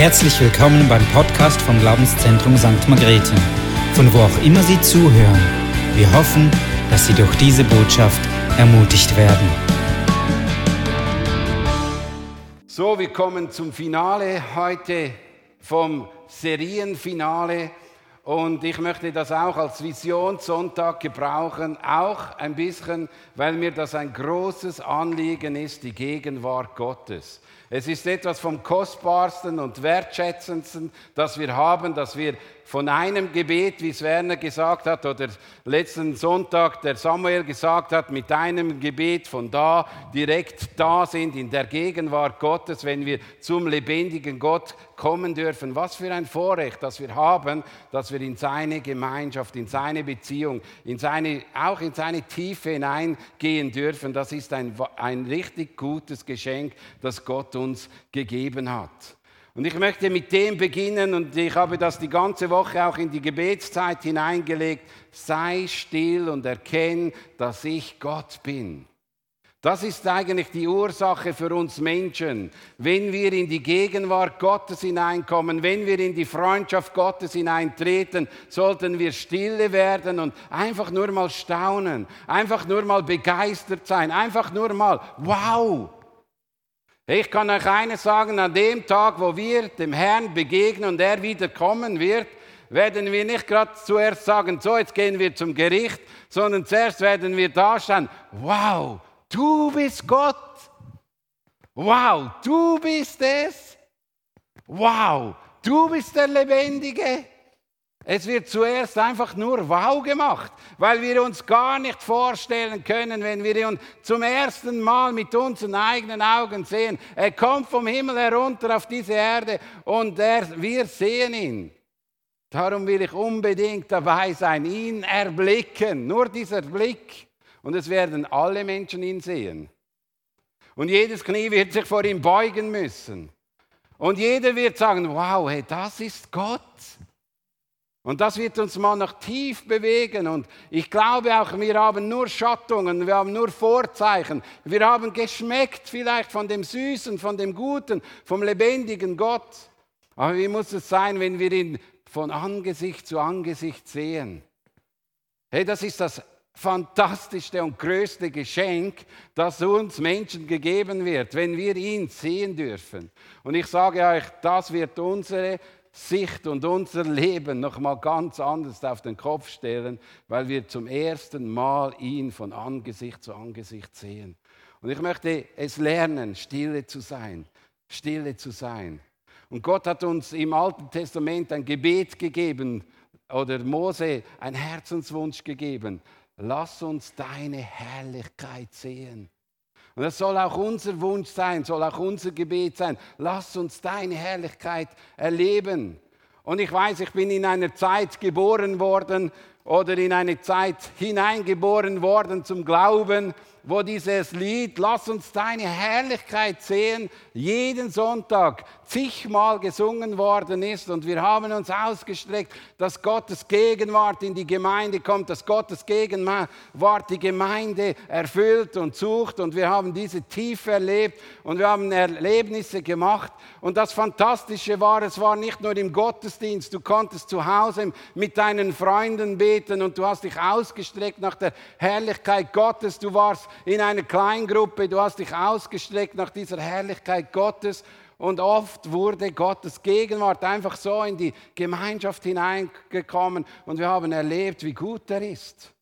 Herzlich willkommen beim Podcast vom Glaubenszentrum St. Margrethe, von wo auch immer Sie zuhören. Wir hoffen, dass Sie durch diese Botschaft ermutigt werden. So, wir kommen zum Finale heute vom Serienfinale und ich möchte das auch als Visionssonntag gebrauchen, auch ein bisschen, weil mir das ein großes Anliegen ist, die Gegenwart Gottes. Es ist etwas vom Kostbarsten und Wertschätzendsten, das wir haben, dass wir von einem Gebet, wie es Werner gesagt hat, oder letzten Sonntag der Samuel gesagt hat, mit einem Gebet von da direkt da sind in der Gegenwart Gottes, wenn wir zum lebendigen Gott kommen dürfen. Was für ein Vorrecht, das wir haben, dass wir in seine Gemeinschaft, in seine Beziehung, in seine, auch in seine Tiefe hineingehen dürfen. Das ist ein, ein richtig gutes Geschenk, das Gott uns gegeben hat. Und ich möchte mit dem beginnen und ich habe das die ganze Woche auch in die Gebetszeit hineingelegt. Sei still und erkenn, dass ich Gott bin. Das ist eigentlich die Ursache für uns Menschen. Wenn wir in die Gegenwart Gottes hineinkommen, wenn wir in die Freundschaft Gottes hineintreten, sollten wir stille werden und einfach nur mal staunen, einfach nur mal begeistert sein, einfach nur mal, wow, ich kann euch eines sagen, an dem Tag, wo wir dem Herrn begegnen und er wieder kommen wird, werden wir nicht gerade zuerst sagen, so jetzt gehen wir zum Gericht, sondern zuerst werden wir da stehen, wow, du bist Gott. Wow, du bist es. Wow, du bist der Lebendige. Es wird zuerst einfach nur wow gemacht, weil wir uns gar nicht vorstellen können, wenn wir ihn zum ersten Mal mit unseren eigenen Augen sehen. Er kommt vom Himmel herunter auf diese Erde und er, wir sehen ihn. Darum will ich unbedingt dabei sein, ihn erblicken, nur dieser Blick. Und es werden alle Menschen ihn sehen. Und jedes Knie wird sich vor ihm beugen müssen. Und jeder wird sagen, wow, hey, das ist Gott. Und das wird uns mal noch tief bewegen. Und ich glaube auch, wir haben nur Schattungen, wir haben nur Vorzeichen. Wir haben geschmeckt vielleicht von dem Süßen, von dem Guten, vom lebendigen Gott. Aber wie muss es sein, wenn wir ihn von Angesicht zu Angesicht sehen? Hey, das ist das fantastischste und größte Geschenk, das uns Menschen gegeben wird, wenn wir ihn sehen dürfen. Und ich sage euch, das wird unsere Sicht und unser Leben nochmal ganz anders auf den Kopf stellen, weil wir zum ersten Mal ihn von Angesicht zu Angesicht sehen. Und ich möchte es lernen, stille zu sein, stille zu sein. Und Gott hat uns im Alten Testament ein Gebet gegeben oder Mose einen Herzenswunsch gegeben. Lass uns deine Herrlichkeit sehen. Und das soll auch unser Wunsch sein, soll auch unser Gebet sein. Lass uns deine Herrlichkeit erleben. Und ich weiß, ich bin in einer Zeit geboren worden oder in eine Zeit hineingeboren worden zum Glauben, wo dieses Lied, lass uns deine Herrlichkeit sehen, jeden Sonntag zigmal gesungen worden ist. Und wir haben uns ausgestreckt, dass Gottes Gegenwart in die Gemeinde kommt, dass Gottes Gegenwart die Gemeinde erfüllt und sucht. Und wir haben diese Tiefe erlebt und wir haben Erlebnisse gemacht. Und das Fantastische war, es war nicht nur im Gottesdienst, du konntest zu Hause mit deinen Freunden beten und du hast dich ausgestreckt nach der Herrlichkeit Gottes. Du warst in einer Kleingruppe, du hast dich ausgestreckt nach dieser Herrlichkeit Gottes und oft wurde Gottes Gegenwart einfach so in die Gemeinschaft hineingekommen und wir haben erlebt, wie gut er ist.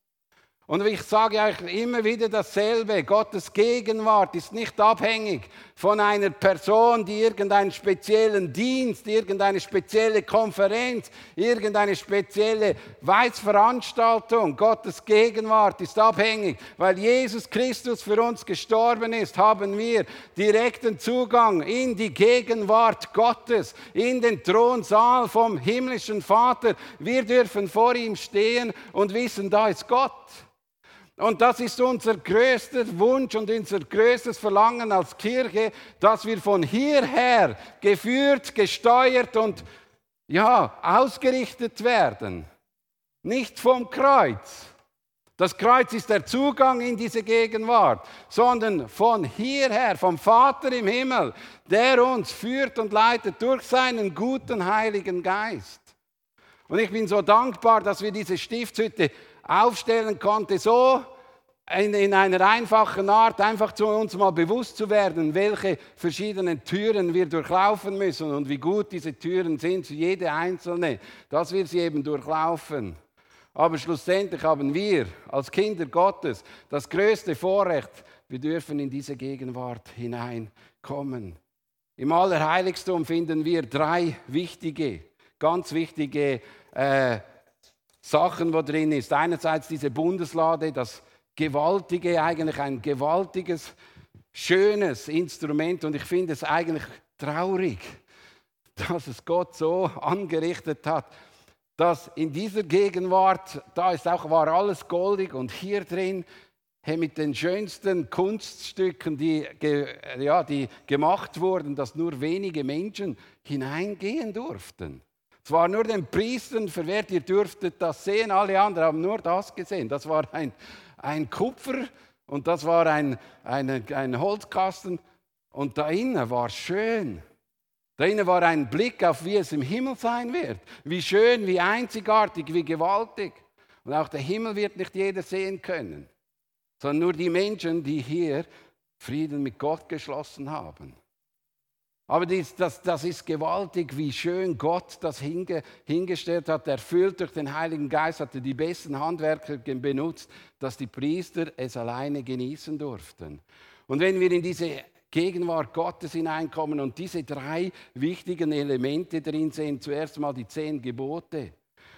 Und ich sage euch immer wieder dasselbe. Gottes Gegenwart ist nicht abhängig von einer Person, die irgendeinen speziellen Dienst, irgendeine spezielle Konferenz, irgendeine spezielle Weizveranstaltung. Gottes Gegenwart ist abhängig. Weil Jesus Christus für uns gestorben ist, haben wir direkten Zugang in die Gegenwart Gottes, in den Thronsaal vom himmlischen Vater. Wir dürfen vor ihm stehen und wissen, da ist Gott. Und das ist unser größter Wunsch und unser größtes Verlangen als Kirche, dass wir von hierher geführt, gesteuert und ja, ausgerichtet werden. Nicht vom Kreuz, Das Kreuz ist der Zugang in diese Gegenwart, sondern von hierher, vom Vater im Himmel, der uns führt und leitet durch seinen guten Heiligen Geist. Und ich bin so dankbar, dass wir diese Stiftshütte aufstellen konnten, so in, in, einer einfachen Art, einfach zu uns mal bewusst zu werden, welche verschiedenen Türen wir durchlaufen müssen und wie gut diese Türen sind, jede einzelne, dass wir sie eben durchlaufen. Aber schlussendlich haben wir als Kinder Gottes das größte Vorrecht, wir dürfen in diese Gegenwart hineinkommen. Im Allerheiligtum finden wir drei wichtige, ganz wichtige äh, Sachen, wo drin ist. Einerseits diese Bundeslade, das gewaltige, eigentlich ein gewaltiges, schönes Instrument. Und ich finde es eigentlich traurig, dass es Gott so angerichtet hat, dass in dieser Gegenwart, da ist auch, war alles goldig und hier drin, hey, mit den schönsten Kunststücken, die, ja, die gemacht wurden, dass nur wenige Menschen hineingehen durften. Es war nur den Priestern verwehrt, ihr dürftet das sehen, alle anderen haben nur das gesehen. Das war ein, ein Kupfer und das war ein, ein, ein Holzkasten und da innen war schön. Da innen war ein Blick auf, wie es im Himmel sein wird. Wie schön, wie einzigartig, wie gewaltig. Und auch der Himmel wird nicht jeder sehen können, sondern nur die Menschen, die hier Frieden mit Gott geschlossen haben. Aber dies, das, das ist gewaltig, wie schön Gott das hinge, hingestellt hat. Erfüllt durch den Heiligen Geist hat er die besten Handwerker benutzt, dass die Priester es alleine genießen durften. Und wenn wir in diese Gegenwart Gottes hineinkommen und diese drei wichtigen Elemente drin sehen. Zuerst mal die zehn Gebote.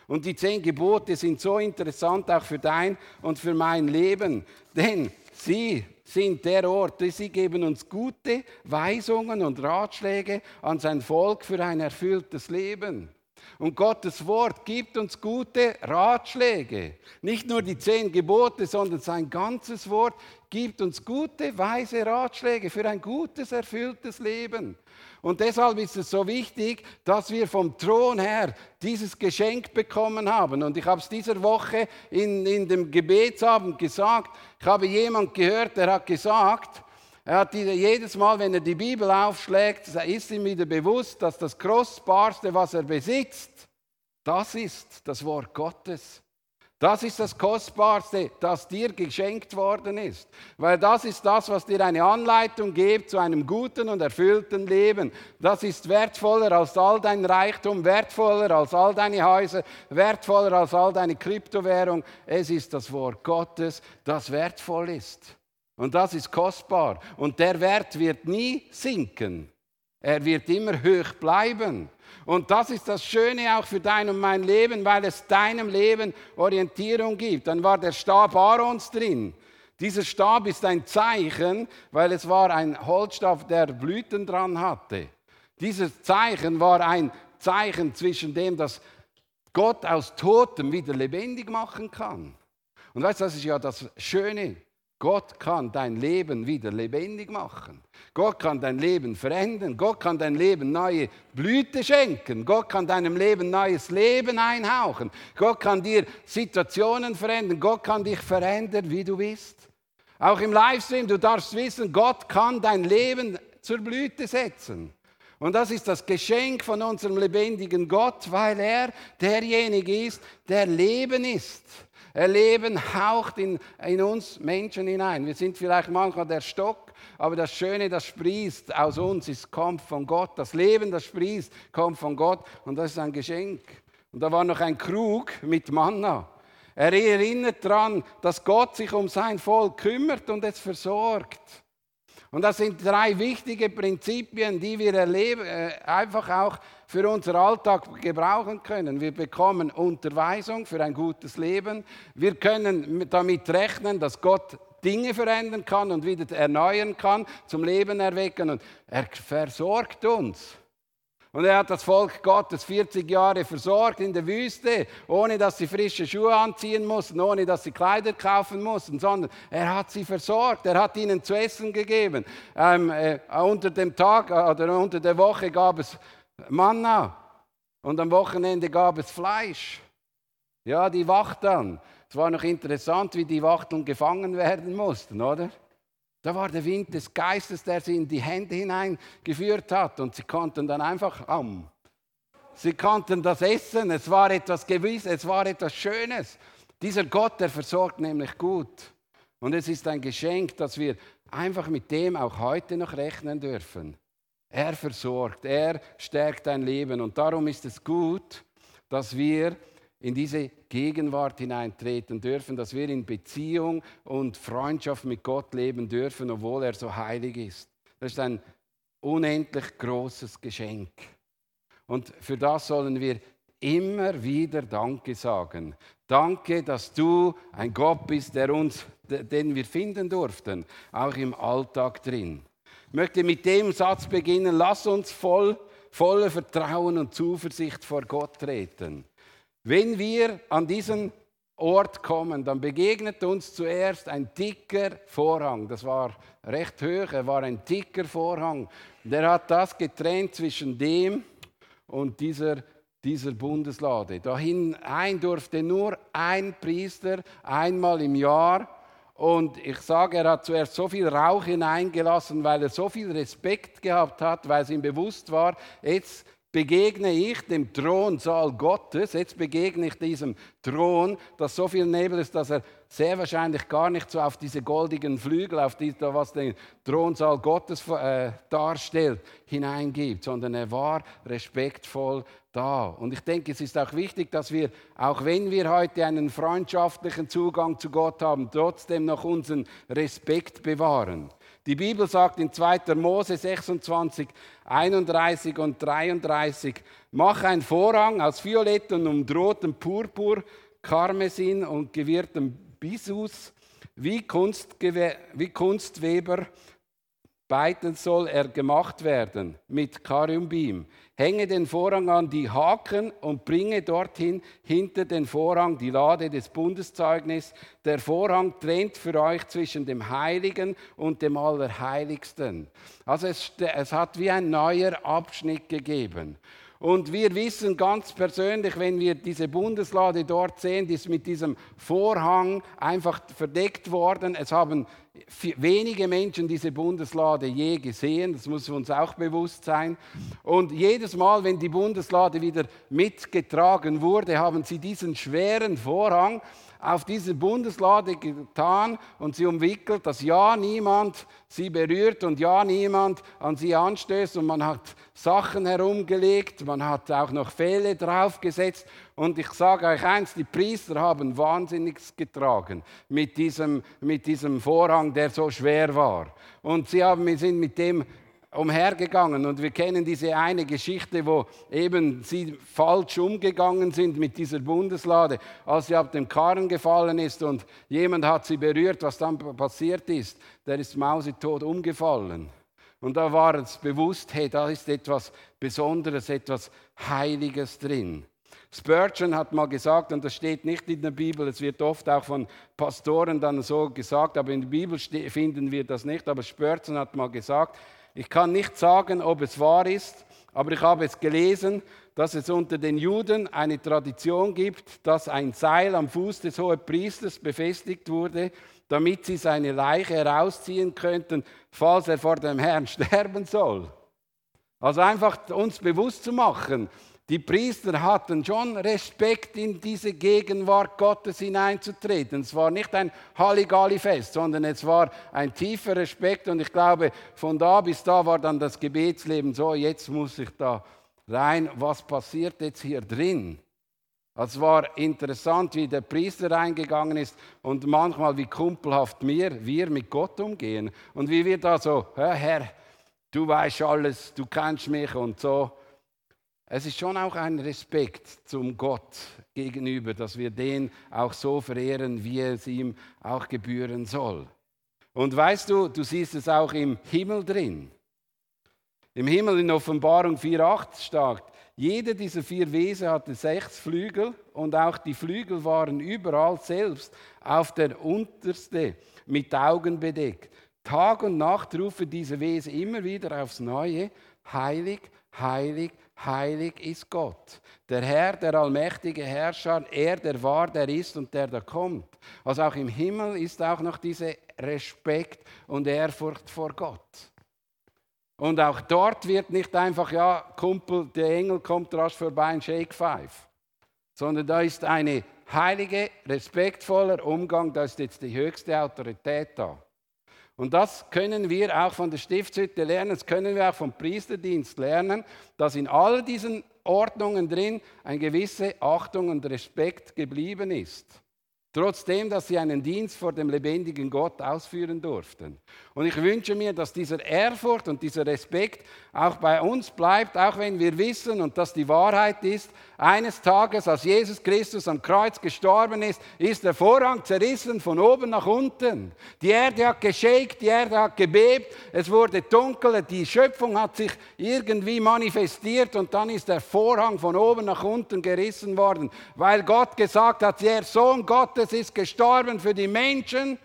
Und die zehn Gebote sind so interessant auch für dein und für mein Leben, denn sie sind der Ort, sie geben uns gute Weisungen und Ratschläge an sein Volk für ein erfülltes Leben. Und Gottes Wort gibt uns gute Ratschläge. Nicht nur die zehn Gebote, sondern sein ganzes Wort gibt uns gute, weise Ratschläge für ein gutes, erfülltes Leben. Und deshalb ist es so wichtig, dass wir vom Thron her dieses Geschenk bekommen haben. Und ich habe es dieser Woche in, in dem Gebetsabend gesagt. Ich habe jemand gehört, der hat gesagt, er hat jedes Mal, wenn er die Bibel aufschlägt, ist ihm wieder bewusst, dass das Kostbarste, was er besitzt, das ist das Wort Gottes. Das ist das Kostbarste, das dir geschenkt worden ist. Weil das ist das, was dir eine Anleitung gibt zu einem guten und erfüllten Leben. Das ist wertvoller als all dein Reichtum, wertvoller als all deine Häuser, wertvoller als all deine Kryptowährung. Es ist das Wort Gottes, das wertvoll ist. Und das ist kostbar. Und der Wert wird nie sinken. Er wird immer hoch bleiben. Und das ist das Schöne auch für dein und mein Leben, weil es deinem Leben Orientierung gibt. Dann war der Stab Aarons drin. Dieser Stab ist ein Zeichen, weil es war ein Holzstab, der Blüten dran hatte. Dieses Zeichen war ein Zeichen zwischen dem, dass Gott aus Totem wieder lebendig machen kann. Und weißt du, das ist ja das Schöne. Gott kann dein Leben wieder lebendig machen. Gott kann dein Leben verändern. Gott kann dein Leben neue Blüte schenken. Gott kann deinem Leben neues Leben einhauchen. Gott kann dir Situationen verändern. Gott kann dich verändern, wie du bist. Auch im Livestream, du darfst wissen, Gott kann dein Leben zur Blüte setzen. Und das ist das Geschenk von unserem lebendigen Gott, weil er derjenige ist, der Leben ist. Erleben haucht in, in uns Menschen hinein. Wir sind vielleicht manchmal der Stock, aber das Schöne, das sprießt aus uns, ist, kommt von Gott. Das Leben, das sprießt, kommt von Gott und das ist ein Geschenk. Und da war noch ein Krug mit Manna. Er erinnert daran, dass Gott sich um sein Volk kümmert und es versorgt. Und das sind drei wichtige Prinzipien, die wir erleben, äh, einfach auch für unseren Alltag gebrauchen können. Wir bekommen Unterweisung für ein gutes Leben. Wir können damit rechnen, dass Gott Dinge verändern kann und wieder erneuern kann, zum Leben erwecken. Und er versorgt uns. Und er hat das Volk Gottes 40 Jahre versorgt in der Wüste, ohne dass sie frische Schuhe anziehen mussten, ohne dass sie Kleider kaufen mussten, sondern er hat sie versorgt, er hat ihnen zu essen gegeben. Ähm, äh, unter dem Tag äh, oder unter der Woche gab es Manna und am Wochenende gab es Fleisch. Ja, die Wacht dann. Es war noch interessant, wie die Wachteln gefangen werden mussten, oder? Da war der Wind des Geistes, der sie in die Hände hineingeführt hat und sie konnten dann einfach am. Sie konnten das essen, es war etwas Gewisses, es war etwas Schönes. Dieser Gott, der versorgt nämlich gut. Und es ist ein Geschenk, dass wir einfach mit dem auch heute noch rechnen dürfen. Er versorgt, er stärkt dein Leben und darum ist es gut, dass wir in diese Gegenwart hineintreten dürfen, dass wir in Beziehung und Freundschaft mit Gott leben dürfen, obwohl er so heilig ist. Das ist ein unendlich großes Geschenk. Und für das sollen wir immer wieder Danke sagen. Danke, dass du ein Gott bist, der uns, den wir finden durften, auch im Alltag drin. Ich möchte mit dem Satz beginnen, lass uns voll, voller Vertrauen und Zuversicht vor Gott treten. Wenn wir an diesen Ort kommen, dann begegnet uns zuerst ein dicker Vorhang. Das war recht hoch, er war ein dicker Vorhang. Der hat das getrennt zwischen dem und dieser, dieser Bundeslade. Dahin ein durfte nur ein Priester einmal im Jahr. Und ich sage, er hat zuerst so viel Rauch hineingelassen, weil er so viel Respekt gehabt hat, weil es ihm bewusst war, jetzt begegne ich dem Thronsaal Gottes, jetzt begegne ich diesem Thron, dass so viel Nebel ist, dass er sehr wahrscheinlich gar nicht so auf diese goldigen Flügel, auf die, was den Thronsaal Gottes äh, darstellt, hineingibt, sondern er war respektvoll da. Und ich denke, es ist auch wichtig, dass wir, auch wenn wir heute einen freundschaftlichen Zugang zu Gott haben, trotzdem noch unseren Respekt bewahren. Die Bibel sagt in 2. Mose 26, 31 und 33, mach einen Vorhang aus violettem und rotem Purpur, Karmesin und gewirrtem Bisus, wie, wie Kunstweber beiden soll er gemacht werden mit Karumbim. Hänge den Vorhang an die Haken und bringe dorthin hinter den Vorhang die Lade des Bundeszeugnis. Der Vorhang trennt für euch zwischen dem Heiligen und dem Allerheiligsten. Also es, es hat wie ein neuer Abschnitt gegeben. Und wir wissen ganz persönlich, wenn wir diese Bundeslade dort sehen, die ist mit diesem Vorhang einfach verdeckt worden. Es haben wenige Menschen diese Bundeslade je gesehen, das muss uns auch bewusst sein. Und jedes Mal, wenn die Bundeslade wieder mitgetragen wurde, haben sie diesen schweren Vorhang auf diese Bundeslade getan und sie umwickelt, dass ja niemand sie berührt und ja niemand an sie anstößt. Und man hat Sachen herumgelegt, man hat auch noch Pfähle draufgesetzt. Und ich sage euch eins, die Priester haben Wahnsinniges getragen mit diesem, mit diesem Vorhang, der so schwer war. Und sie haben, sind mit dem umhergegangen und wir kennen diese eine Geschichte, wo eben sie falsch umgegangen sind mit dieser Bundeslade, als sie ab dem Karren gefallen ist und jemand hat sie berührt, was dann passiert ist, der ist mausetot umgefallen. Und da war es bewusst, hey, da ist etwas Besonderes, etwas Heiliges drin. Spurgeon hat mal gesagt, und das steht nicht in der Bibel, es wird oft auch von Pastoren dann so gesagt, aber in der Bibel finden wir das nicht, aber Spurgeon hat mal gesagt, ich kann nicht sagen, ob es wahr ist, aber ich habe es gelesen, dass es unter den Juden eine Tradition gibt, dass ein Seil am Fuß des Hohepriesters befestigt wurde, damit sie seine Leiche herausziehen könnten, falls er vor dem Herrn sterben soll. Also einfach uns bewusst zu machen, die Priester hatten schon Respekt, in diese Gegenwart Gottes hineinzutreten. Es war nicht ein Halligalli-Fest, sondern es war ein tiefer Respekt. Und ich glaube, von da bis da war dann das Gebetsleben so, jetzt muss ich da rein. Was passiert jetzt hier drin? Es war interessant, wie der Priester reingegangen ist und manchmal wie kumpelhaft wir, wir mit Gott umgehen. Und wie wir da so, Herr, du weißt alles, du kennst mich und so. Es ist schon auch ein Respekt zum Gott gegenüber, dass wir den auch so verehren, wie es ihm auch gebühren soll. Und weißt du, du siehst es auch im Himmel drin. Im Himmel in Offenbarung 4.8 sagt, jeder dieser vier Wesen hatte sechs Flügel und auch die Flügel waren überall selbst auf der unterste mit Augen bedeckt. Tag und Nacht rufen diese Wesen immer wieder aufs Neue, heilig, heilig, heilig ist Gott. Der Herr, der allmächtige Herrscher, er, der war, der ist und der da kommt. Also auch im Himmel ist auch noch diese Respekt und Ehrfurcht vor Gott. Und auch dort wird nicht einfach, ja, Kumpel, der Engel kommt rasch vorbei, ein Shake Five. Sondern da ist eine heilige, respektvoller Umgang, da ist jetzt die höchste Autorität da. Und das können wir auch von der Stiftshütte lernen, das können wir auch vom Priesterdienst lernen, dass in all diesen Ordnungen drin eine gewisse Achtung und Respekt geblieben ist. Trotzdem, dass sie einen Dienst vor dem lebendigen Gott ausführen durften. Und ich wünsche mir, dass dieser Ehrfurcht und dieser Respekt auch bei uns bleibt, auch wenn wir wissen und dass die Wahrheit ist, eines Tages, als Jesus Christus am Kreuz gestorben ist, ist der Vorhang zerrissen von oben nach unten. Die Erde hat geschakt, die Erde hat gebebt, es wurde dunkel, die Schöpfung hat sich irgendwie manifestiert und dann ist der Vorhang von oben nach unten gerissen worden, weil Gott gesagt hat, der Sohn Gottes ist gestorben für die Menschen.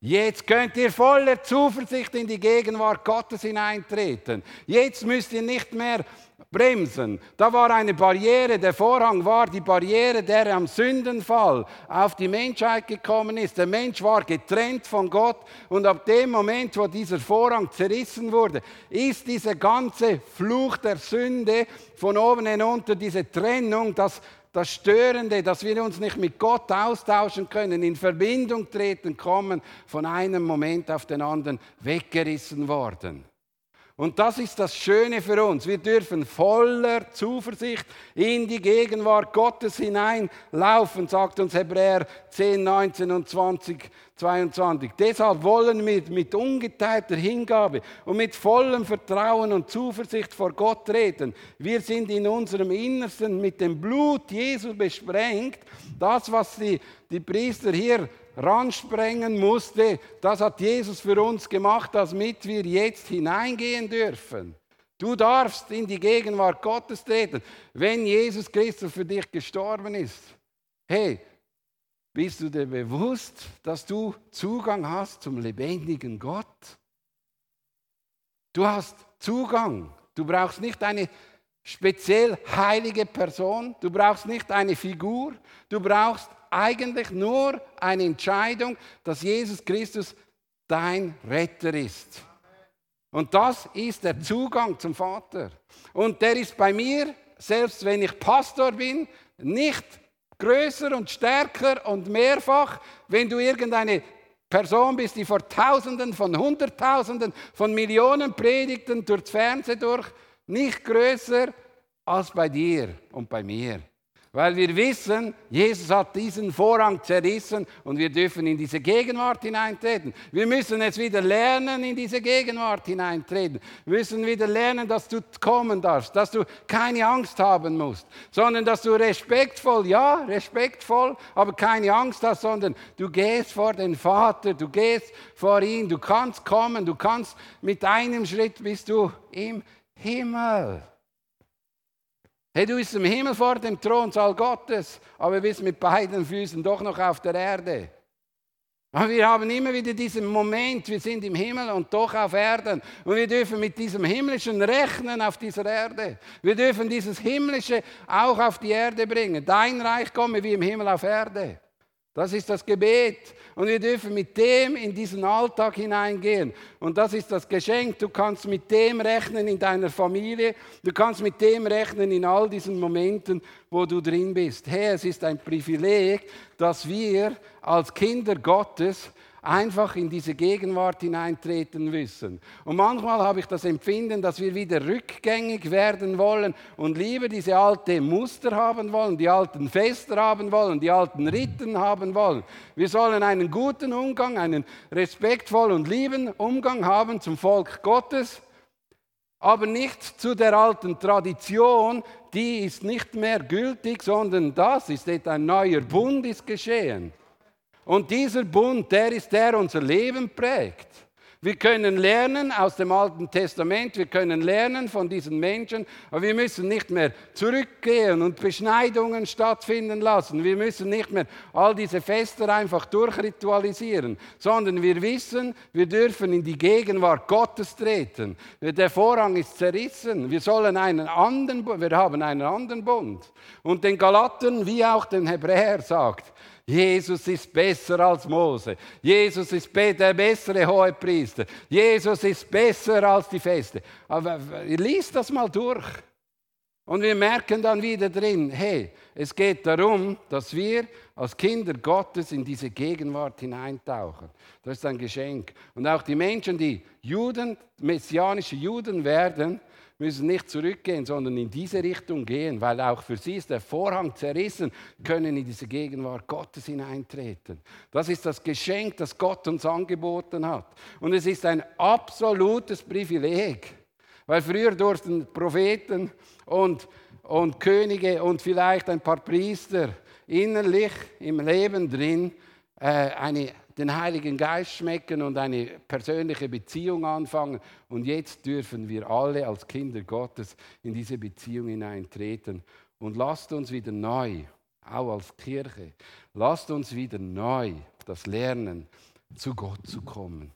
Jetzt könnt ihr voller Zuversicht in die Gegenwart Gottes hineintreten. Jetzt müsst ihr nicht mehr bremsen. Da war eine Barriere, der Vorhang war die Barriere, der am Sündenfall auf die Menschheit gekommen ist. Der Mensch war getrennt von Gott und ab dem Moment, wo dieser Vorhang zerrissen wurde, ist diese ganze Fluch der Sünde von oben hinunter, diese Trennung, das das Störende, dass wir uns nicht mit Gott austauschen können, in Verbindung treten kommen, von einem Moment auf den anderen weggerissen worden. Und das ist das Schöne für uns. Wir dürfen voller Zuversicht in die Gegenwart Gottes hineinlaufen, sagt uns Hebräer 10, 19 und 20, 22. Deshalb wollen wir mit ungeteilter Hingabe und mit vollem Vertrauen und Zuversicht vor Gott treten. Wir sind in unserem Innersten mit dem Blut Jesu besprengt. Das, was die, die Priester hier ransprengen musste, das hat Jesus für uns gemacht, damit wir jetzt hineingehen dürfen. Du darfst in die Gegenwart Gottes treten, wenn Jesus Christus für dich gestorben ist. Hey, bist du dir bewusst, dass du Zugang hast zum lebendigen Gott? Du hast Zugang. Du brauchst nicht eine speziell heilige Person, du brauchst nicht eine Figur, du brauchst eigentlich nur eine Entscheidung, dass Jesus Christus dein Retter ist. Und das ist der Zugang zum Vater. Und der ist bei mir, selbst wenn ich Pastor bin, nicht größer und stärker und mehrfach, wenn du irgendeine Person bist, die vor Tausenden, von Hunderttausenden, von Millionen Predigten durchs Fernsehen durch, nicht größer als bei dir und bei mir. Weil wir wissen, Jesus hat diesen Vorhang zerrissen und wir dürfen in diese Gegenwart hineintreten. Wir müssen jetzt wieder lernen, in diese Gegenwart hineintreten. Wir müssen wieder lernen, dass du kommen darfst, dass du keine Angst haben musst, sondern dass du respektvoll, ja, respektvoll, aber keine Angst hast, sondern du gehst vor den Vater, du gehst vor ihn, du kannst kommen, du kannst mit einem Schritt bist du im Himmel. Hey, du bist im Himmel vor dem Thronsaal Gottes, aber du bist mit beiden Füßen doch noch auf der Erde. Aber wir haben immer wieder diesen Moment, wir sind im Himmel und doch auf Erden. Und wir dürfen mit diesem Himmlischen rechnen auf dieser Erde. Wir dürfen dieses Himmlische auch auf die Erde bringen. Dein Reich komme wie im Himmel auf Erde. Das ist das Gebet. Und wir dürfen mit dem in diesen Alltag hineingehen. Und das ist das Geschenk. Du kannst mit dem rechnen in deiner Familie. Du kannst mit dem rechnen in all diesen Momenten, wo du drin bist. Hey, es ist ein Privileg, dass wir als Kinder Gottes einfach in diese Gegenwart hineintreten müssen. Und manchmal habe ich das Empfinden, dass wir wieder rückgängig werden wollen und lieber diese alte Muster haben wollen, die alten Fester haben wollen, die alten Riten haben wollen. Wir sollen einen guten Umgang, einen respektvollen und lieben Umgang haben zum Volk Gottes, aber nicht zu der alten Tradition, die ist nicht mehr gültig, sondern das ist ein neuer Bund ist geschehen. Und dieser Bund, der ist der unser Leben prägt. Wir können lernen aus dem Alten Testament, wir können lernen von diesen Menschen, aber wir müssen nicht mehr zurückgehen und Beschneidungen stattfinden lassen. Wir müssen nicht mehr all diese Feste einfach durchritualisieren, sondern wir wissen, wir dürfen in die Gegenwart Gottes treten. Der Vorhang ist zerrissen. Wir sollen einen anderen, wir haben einen anderen Bund. Und den Galaten wie auch den Hebräer sagt, Jesus ist besser als Mose. Jesus ist der bessere Hohepriester. Jesus ist besser als die Feste. Aber liest das mal durch. Und wir merken dann wieder drin, hey, es geht darum, dass wir als Kinder Gottes in diese Gegenwart hineintauchen. Das ist ein Geschenk. Und auch die Menschen, die Juden, messianische Juden werden, müssen nicht zurückgehen, sondern in diese Richtung gehen, weil auch für sie ist der Vorhang zerrissen, können in diese Gegenwart Gottes hineintreten. Das ist das Geschenk, das Gott uns angeboten hat. Und es ist ein absolutes Privileg, weil früher durften Propheten und, und Könige und vielleicht ein paar Priester innerlich im Leben drin äh, eine den Heiligen Geist schmecken und eine persönliche Beziehung anfangen. Und jetzt dürfen wir alle als Kinder Gottes in diese Beziehung hineintreten. Und lasst uns wieder neu, auch als Kirche, lasst uns wieder neu das lernen, zu Gott zu kommen.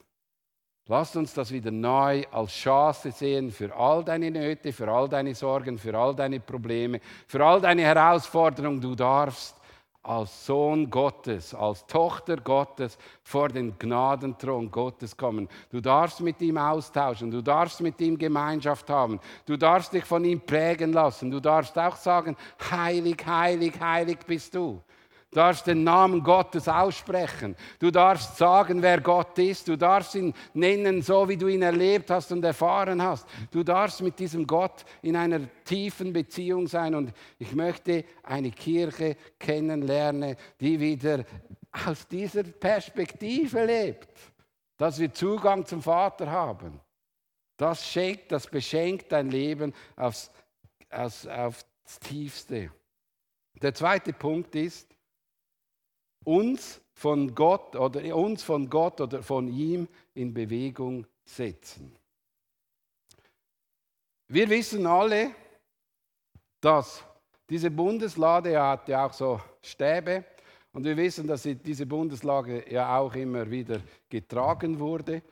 Lasst uns das wieder neu als Chance sehen für all deine Nöte, für all deine Sorgen, für all deine Probleme, für all deine Herausforderungen. Du darfst als Sohn Gottes, als Tochter Gottes vor den Gnadenthron Gottes kommen. Du darfst mit ihm austauschen, du darfst mit ihm Gemeinschaft haben, du darfst dich von ihm prägen lassen, du darfst auch sagen, heilig, heilig, heilig bist du. Du darfst den Namen Gottes aussprechen. Du darfst sagen, wer Gott ist. Du darfst ihn nennen, so wie du ihn erlebt hast und erfahren hast. Du darfst mit diesem Gott in einer tiefen Beziehung sein. Und ich möchte eine Kirche kennenlernen, die wieder aus dieser Perspektive lebt, dass wir Zugang zum Vater haben. Das schenkt, das beschenkt dein Leben aufs, aufs, aufs Tiefste. Der zweite Punkt ist, uns von Gott oder uns von Gott oder von ihm in Bewegung setzen. Wir wissen alle, dass diese Bundeslade hat ja auch so Stäbe und wir wissen, dass diese Bundeslade ja auch immer wieder getragen wurde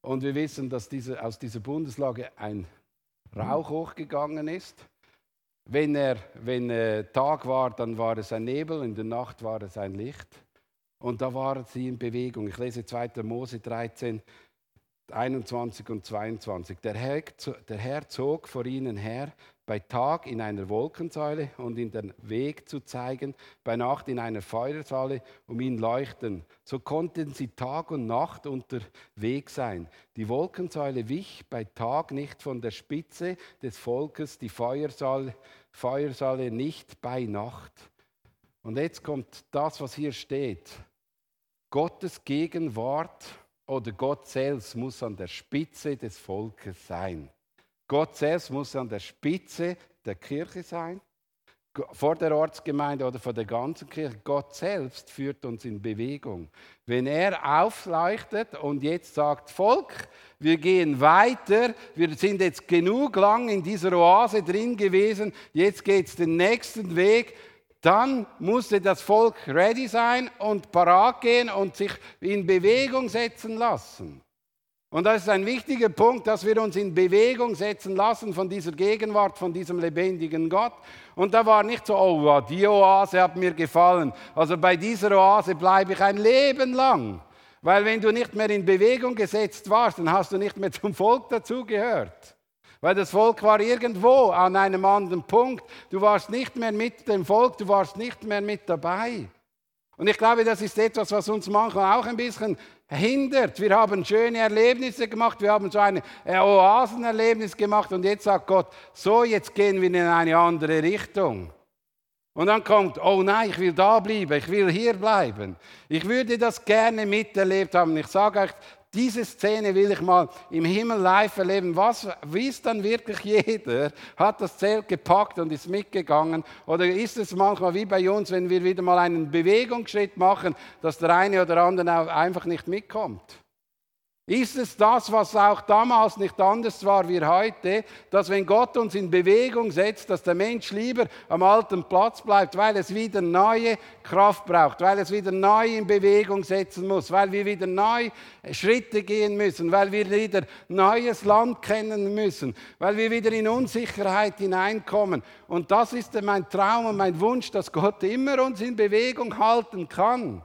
und wir wissen, dass diese, aus dieser Bundeslage ein Rauch hochgegangen ist. Wenn, er, wenn äh, Tag war, dann war es ein Nebel, in der Nacht war es ein Licht. Und da waren sie in Bewegung. Ich lese 2. Mose 13, 21 und 22. Der Herr, der Herr zog vor ihnen her, bei Tag in einer Wolkensäule und in den Weg zu zeigen, bei Nacht in einer Feuersäule, um ihn leuchten. So konnten sie Tag und Nacht unterwegs sein. Die Wolkensäule wich bei Tag nicht von der Spitze des Volkes, die Feuersäule Feuersäule nicht bei Nacht. Und jetzt kommt das, was hier steht. Gottes Gegenwart oder Gott selbst muss an der Spitze des Volkes sein. Gott selbst muss an der Spitze der Kirche sein vor der Ortsgemeinde oder vor der ganzen Kirche. Gott selbst führt uns in Bewegung. Wenn er aufleuchtet und jetzt sagt, Volk, wir gehen weiter, wir sind jetzt genug lang in dieser Oase drin gewesen, jetzt geht es den nächsten Weg, dann musste das Volk ready sein und parat gehen und sich in Bewegung setzen lassen. Und das ist ein wichtiger Punkt, dass wir uns in Bewegung setzen lassen von dieser Gegenwart, von diesem lebendigen Gott. Und da war nicht so, oh, die Oase hat mir gefallen. Also bei dieser Oase bleibe ich ein Leben lang. Weil wenn du nicht mehr in Bewegung gesetzt warst, dann hast du nicht mehr zum Volk dazugehört. Weil das Volk war irgendwo an einem anderen Punkt. Du warst nicht mehr mit dem Volk, du warst nicht mehr mit dabei. Und ich glaube, das ist etwas, was uns manchmal auch ein bisschen hindert. Wir haben schöne Erlebnisse gemacht, wir haben so ein Oasenerlebnis gemacht und jetzt sagt Gott, so jetzt gehen wir in eine andere Richtung. Und dann kommt, oh nein, ich will da bleiben, ich will hier bleiben. Ich würde das gerne miterlebt haben. Ich sage euch, diese Szene will ich mal im Himmel live erleben. Was, wie ist dann wirklich jeder? Hat das Zelt gepackt und ist mitgegangen? Oder ist es manchmal wie bei uns, wenn wir wieder mal einen Bewegungsschritt machen, dass der eine oder andere einfach nicht mitkommt? Ist es das, was auch damals nicht anders war wie heute, dass wenn Gott uns in Bewegung setzt, dass der Mensch lieber am alten Platz bleibt, weil es wieder neue Kraft braucht, weil es wieder neu in Bewegung setzen muss, weil wir wieder neu Schritte gehen müssen, weil wir wieder neues Land kennen müssen, weil wir wieder in Unsicherheit hineinkommen. Und das ist mein Traum und mein Wunsch, dass Gott immer uns in Bewegung halten kann.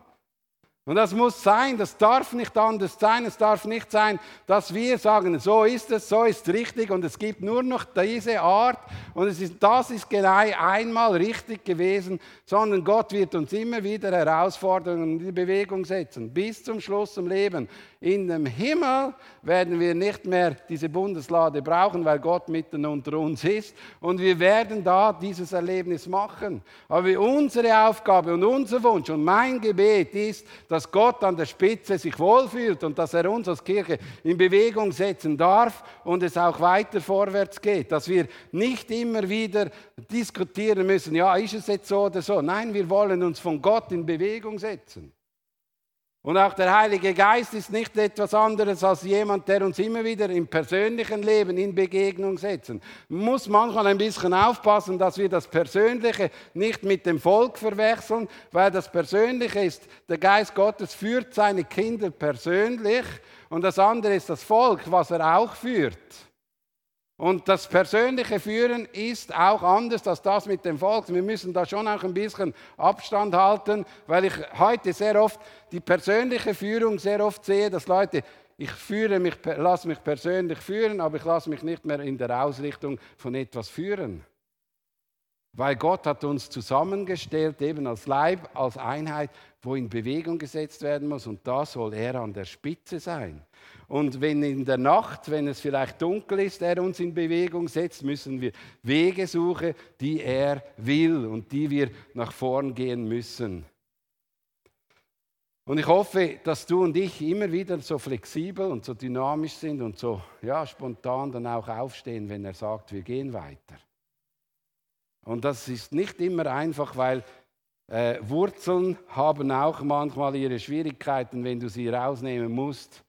Und das muss sein, das darf nicht anders sein. Es darf nicht sein, dass wir sagen, so ist es, so ist richtig und es gibt nur noch diese Art und es ist, das ist genau einmal richtig gewesen, sondern Gott wird uns immer wieder Herausforderungen in Bewegung setzen, bis zum Schluss im Leben. In dem Himmel werden wir nicht mehr diese Bundeslade brauchen, weil Gott mitten unter uns ist. Und wir werden da dieses Erlebnis machen. Aber unsere Aufgabe und unser Wunsch und mein Gebet ist, dass Gott an der Spitze sich wohlfühlt und dass er uns als Kirche in Bewegung setzen darf und es auch weiter vorwärts geht. Dass wir nicht immer wieder diskutieren müssen, ja, ist es jetzt so oder so. Nein, wir wollen uns von Gott in Bewegung setzen. Und auch der Heilige Geist ist nicht etwas anderes als jemand, der uns immer wieder im persönlichen Leben in Begegnung setzt. Man muss manchmal ein bisschen aufpassen, dass wir das Persönliche nicht mit dem Volk verwechseln, weil das Persönliche ist, der Geist Gottes führt seine Kinder persönlich und das andere ist das Volk, was er auch führt. Und das persönliche Führen ist auch anders als das mit dem Volk. Wir müssen da schon auch ein bisschen Abstand halten, weil ich heute sehr oft die persönliche Führung sehr oft sehe, dass Leute, ich führe mich, lasse mich persönlich führen, aber ich lasse mich nicht mehr in der Ausrichtung von etwas führen. Weil Gott hat uns zusammengestellt, eben als Leib, als Einheit, wo in Bewegung gesetzt werden muss. Und da soll er an der Spitze sein. Und wenn in der Nacht, wenn es vielleicht dunkel ist, er uns in Bewegung setzt, müssen wir Wege suchen, die er will und die wir nach vorn gehen müssen. Und ich hoffe, dass du und ich immer wieder so flexibel und so dynamisch sind und so ja, spontan dann auch aufstehen, wenn er sagt, wir gehen weiter. Und das ist nicht immer einfach, weil äh, Wurzeln haben auch manchmal ihre Schwierigkeiten, wenn du sie rausnehmen musst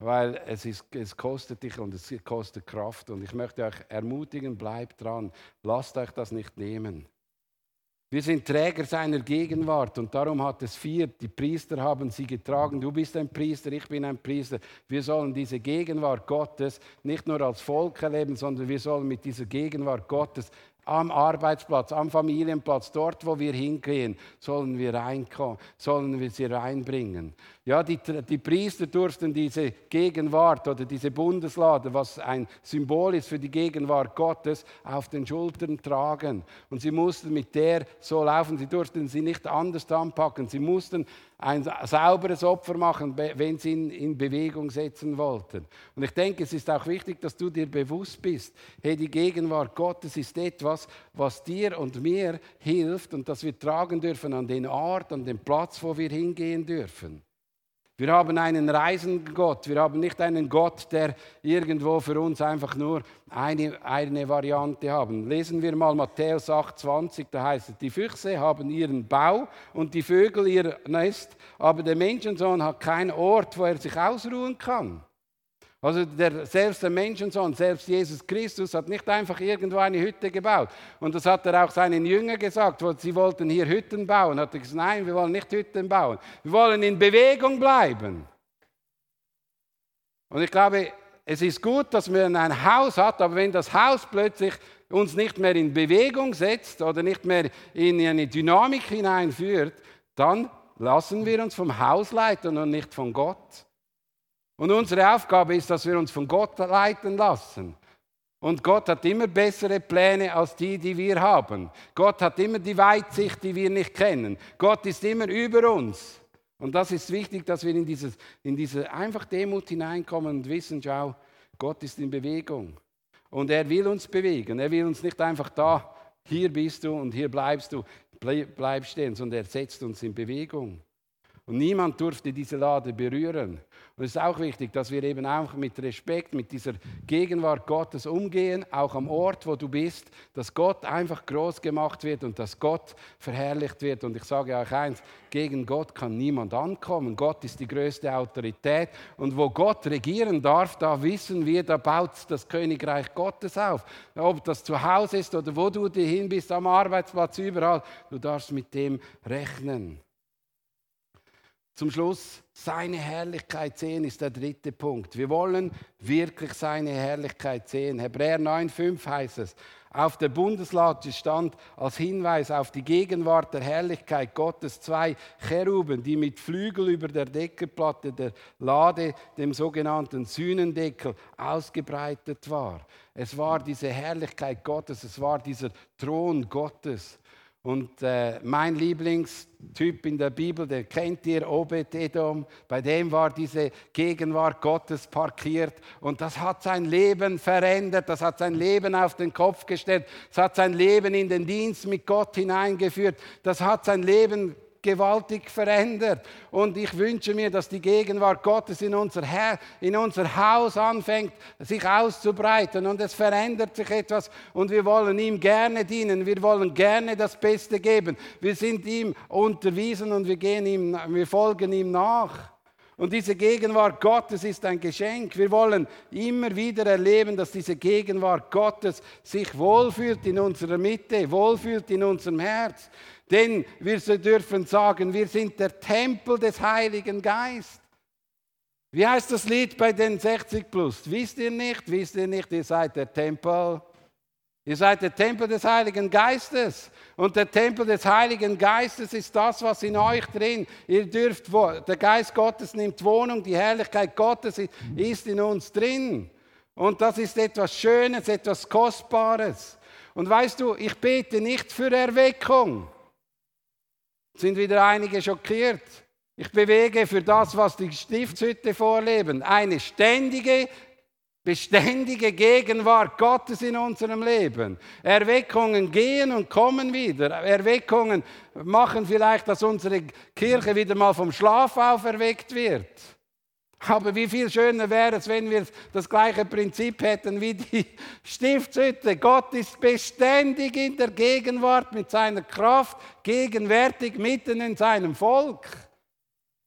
weil es, ist, es kostet dich und es kostet Kraft. Und ich möchte euch ermutigen, bleibt dran, lasst euch das nicht nehmen. Wir sind Träger seiner Gegenwart und darum hat es vier, die Priester haben sie getragen. Du bist ein Priester, ich bin ein Priester. Wir sollen diese Gegenwart Gottes nicht nur als Volk erleben, sondern wir sollen mit dieser Gegenwart Gottes am Arbeitsplatz, am Familienplatz, dort, wo wir hingehen, sollen wir sollen wir sie reinbringen. Ja, die, die Priester durften diese Gegenwart oder diese Bundeslade, was ein Symbol ist für die Gegenwart Gottes, auf den Schultern tragen. Und sie mussten mit der so laufen, sie durften sie nicht anders anpacken. Sie mussten ein sauberes Opfer machen, wenn sie ihn in Bewegung setzen wollten. Und ich denke, es ist auch wichtig, dass du dir bewusst bist, hey, die Gegenwart Gottes ist etwas, was dir und mir hilft und das wir tragen dürfen an den Ort, an den Platz, wo wir hingehen dürfen. Wir haben einen reisenden Gott. Wir haben nicht einen Gott, der irgendwo für uns einfach nur eine, eine Variante haben. Lesen wir mal Matthäus 8,20, da heißt es, die Füchse haben ihren Bau und die Vögel ihr Nest, aber der Menschensohn hat keinen Ort, wo er sich ausruhen kann. Also der, selbst der Menschensohn, selbst Jesus Christus hat nicht einfach irgendwo eine Hütte gebaut. Und das hat er auch seinen Jüngern gesagt, sie wollten hier Hütten bauen. Hat er gesagt, nein, wir wollen nicht Hütten bauen. Wir wollen in Bewegung bleiben. Und ich glaube, es ist gut, dass man ein Haus hat, aber wenn das Haus plötzlich uns nicht mehr in Bewegung setzt oder nicht mehr in eine Dynamik hineinführt, dann lassen wir uns vom Haus leiten und nicht von Gott. Und unsere Aufgabe ist, dass wir uns von Gott leiten lassen. Und Gott hat immer bessere Pläne als die, die wir haben. Gott hat immer die Weitsicht, die wir nicht kennen. Gott ist immer über uns. Und das ist wichtig, dass wir in, dieses, in diese einfach Demut hineinkommen und wissen, schau, Gott ist in Bewegung. Und er will uns bewegen. Er will uns nicht einfach da, hier bist du und hier bleibst du, bleib stehen, sondern er setzt uns in Bewegung. Und niemand durfte diese Lade berühren. Und es ist auch wichtig, dass wir eben auch mit Respekt, mit dieser Gegenwart Gottes umgehen, auch am Ort, wo du bist, dass Gott einfach groß gemacht wird und dass Gott verherrlicht wird. Und ich sage euch eins, gegen Gott kann niemand ankommen. Gott ist die größte Autorität. Und wo Gott regieren darf, da wissen wir, da baut das Königreich Gottes auf. Ob das zu Hause ist oder wo du hin bist, am Arbeitsplatz, überall, du darfst mit dem rechnen. Zum Schluss, seine Herrlichkeit sehen ist der dritte Punkt. Wir wollen wirklich seine Herrlichkeit sehen. Hebräer 9,5 heißt es. Auf der Bundeslade stand als Hinweis auf die Gegenwart der Herrlichkeit Gottes zwei Cheruben, die mit Flügel über der Deckelplatte der Lade, dem sogenannten Sühnendeckel, ausgebreitet war. Es war diese Herrlichkeit Gottes, es war dieser Thron Gottes. Und äh, mein Lieblingstyp in der Bibel, den kennt ihr, Obed Edom, bei dem war diese Gegenwart Gottes parkiert. Und das hat sein Leben verändert, das hat sein Leben auf den Kopf gestellt, das hat sein Leben in den Dienst mit Gott hineingeführt, das hat sein Leben gewaltig verändert. Und ich wünsche mir, dass die Gegenwart Gottes in unser, Herr, in unser Haus anfängt, sich auszubreiten. Und es verändert sich etwas. Und wir wollen ihm gerne dienen. Wir wollen gerne das Beste geben. Wir sind ihm unterwiesen und wir, gehen ihm, wir folgen ihm nach. Und diese Gegenwart Gottes ist ein Geschenk. Wir wollen immer wieder erleben, dass diese Gegenwart Gottes sich wohlfühlt in unserer Mitte, wohlfühlt in unserem Herz. Denn wir dürfen sagen, wir sind der Tempel des Heiligen Geistes. Wie heißt das Lied bei den 60 Plus? Wisst ihr nicht? Wisst ihr nicht, ihr seid der Tempel? Ihr seid der Tempel des Heiligen Geistes. Und der Tempel des Heiligen Geistes ist das, was in euch drin. Ihr dürft, der Geist Gottes nimmt Wohnung, die Herrlichkeit Gottes ist in uns drin. Und das ist etwas Schönes, etwas Kostbares. Und weißt du, ich bete nicht für Erweckung sind wieder einige schockiert. Ich bewege für das, was die Stiftshütte vorleben, eine ständige, beständige Gegenwart Gottes in unserem Leben. Erweckungen gehen und kommen wieder. Erweckungen machen vielleicht, dass unsere Kirche wieder mal vom Schlaf auferweckt wird. Aber wie viel schöner wäre es, wenn wir das gleiche Prinzip hätten wie die Stiftshütte. Gott ist beständig in der Gegenwart mit seiner Kraft, gegenwärtig mitten in seinem Volk.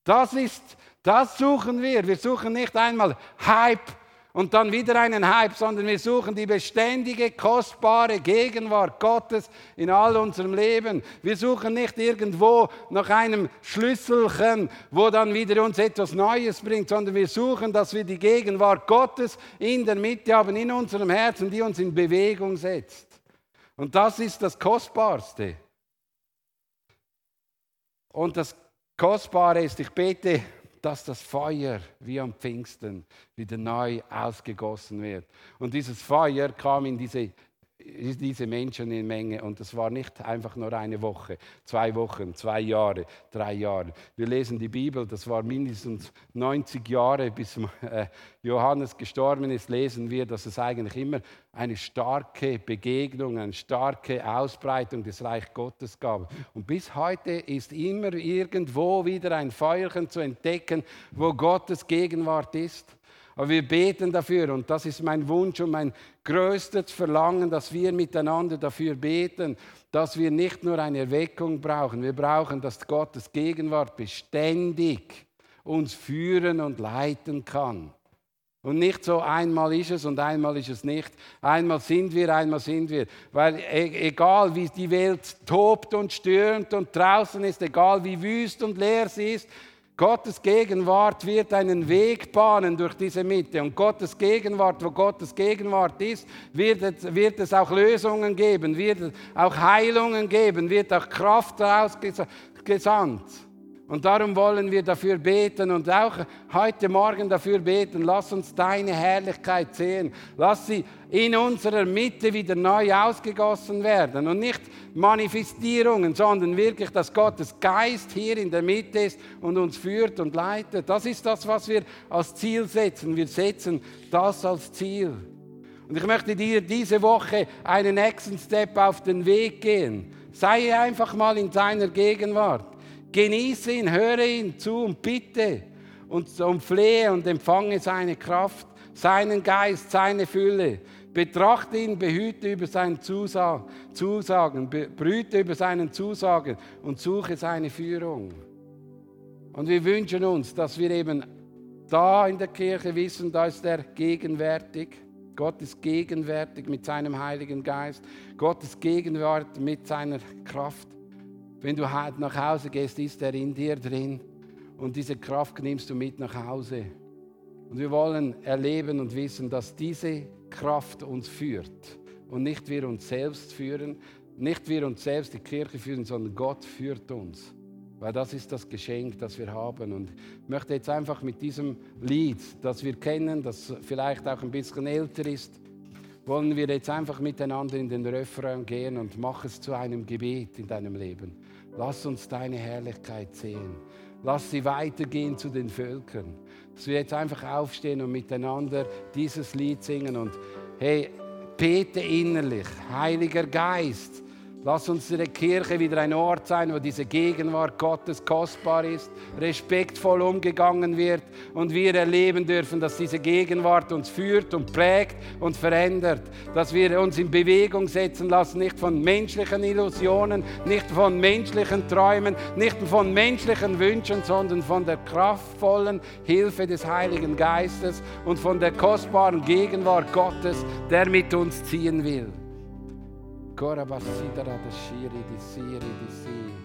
Das ist, das suchen wir. Wir suchen nicht einmal Hype und dann wieder einen Hype, sondern wir suchen die beständige, kostbare Gegenwart Gottes in all unserem Leben. Wir suchen nicht irgendwo nach einem Schlüsselchen, wo dann wieder uns etwas Neues bringt, sondern wir suchen, dass wir die Gegenwart Gottes in der Mitte haben, in unserem Herzen, die uns in Bewegung setzt. Und das ist das Kostbarste. Und das Kostbare ist, ich bete, dass das Feuer wie am Pfingsten wieder neu ausgegossen wird. Und dieses Feuer kam in diese diese Menschen in Menge. Und das war nicht einfach nur eine Woche, zwei Wochen, zwei Jahre, drei Jahre. Wir lesen die Bibel, das war mindestens 90 Jahre, bis äh, Johannes gestorben ist, lesen wir, dass es eigentlich immer eine starke Begegnung, eine starke Ausbreitung des Reich Gottes gab. Und bis heute ist immer irgendwo wieder ein Feuerchen zu entdecken, wo Gottes Gegenwart ist. Aber wir beten dafür und das ist mein Wunsch und mein größtes Verlangen, dass wir miteinander dafür beten, dass wir nicht nur eine Erweckung brauchen, wir brauchen, dass Gottes Gegenwart beständig uns führen und leiten kann. Und nicht so einmal ist es und einmal ist es nicht. Einmal sind wir, einmal sind wir. Weil e-, egal wie die Welt tobt und stürmt und draußen ist, egal wie wüst und leer sie ist, Gottes Gegenwart wird einen Weg bahnen durch diese Mitte. Und Gottes Gegenwart, wo Gottes Gegenwart ist, wird es, wird es auch Lösungen geben, wird es auch Heilungen geben, wird auch Kraft ausgesandt. Und darum wollen wir dafür beten und auch heute Morgen dafür beten. Lass uns deine Herrlichkeit sehen. Lass sie in unserer Mitte wieder neu ausgegossen werden. Und nicht Manifestierungen, sondern wirklich, dass Gottes Geist hier in der Mitte ist und uns führt und leitet. Das ist das, was wir als Ziel setzen. Wir setzen das als Ziel. Und ich möchte dir diese Woche einen nächsten Step auf den Weg gehen. Sei einfach mal in seiner Gegenwart. Genieße ihn, höre ihn zu und bitte und, und flehe und empfange seine Kraft, seinen Geist, seine Fülle. Betrachte ihn, behüte über seinen Zusagen, brüte über seinen Zusagen und suche seine Führung. Und wir wünschen uns, dass wir eben da in der Kirche wissen, da ist er gegenwärtig. Gott ist gegenwärtig mit seinem Heiligen Geist. Gott ist gegenwärtig mit seiner Kraft. Wenn du nach Hause gehst, ist er in dir drin. Und diese Kraft nimmst du mit nach Hause. Und wir wollen erleben und wissen, dass diese Kraft uns führt. Und nicht wir uns selbst führen, nicht wir uns selbst die Kirche führen, sondern Gott führt uns. Weil das ist das Geschenk, das wir haben. Und ich möchte jetzt einfach mit diesem Lied, das wir kennen, das vielleicht auch ein bisschen älter ist, wollen wir jetzt einfach miteinander in den Refrain gehen und mach es zu einem Gebet in deinem Leben. Lass uns deine Herrlichkeit sehen. Lass sie weitergehen zu den Völkern. Dass wir jetzt einfach aufstehen und miteinander dieses Lied singen und hey, bete innerlich, Heiliger Geist, Lass unsere Kirche wieder ein Ort sein, wo diese Gegenwart Gottes kostbar ist, respektvoll umgegangen wird und wir erleben dürfen, dass diese Gegenwart uns führt und prägt und verändert. Dass wir uns in Bewegung setzen lassen, nicht von menschlichen Illusionen, nicht von menschlichen Träumen, nicht von menschlichen Wünschen, sondern von der kraftvollen Hilfe des Heiligen Geistes und von der kostbaren Gegenwart Gottes, der mit uns ziehen will. Kora basida da shiri di siri di si.